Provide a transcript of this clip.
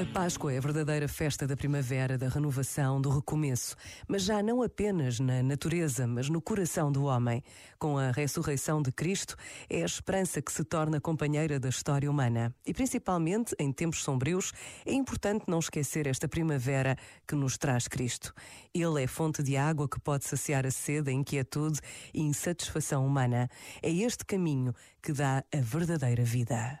A Páscoa é a verdadeira festa da primavera, da renovação, do recomeço, mas já não apenas na natureza, mas no coração do homem. Com a ressurreição de Cristo, é a esperança que se torna companheira da história humana. E principalmente em tempos sombrios, é importante não esquecer esta primavera que nos traz Cristo. Ele é fonte de água que pode saciar a sede, a inquietude e insatisfação humana. É este caminho que dá a verdadeira vida.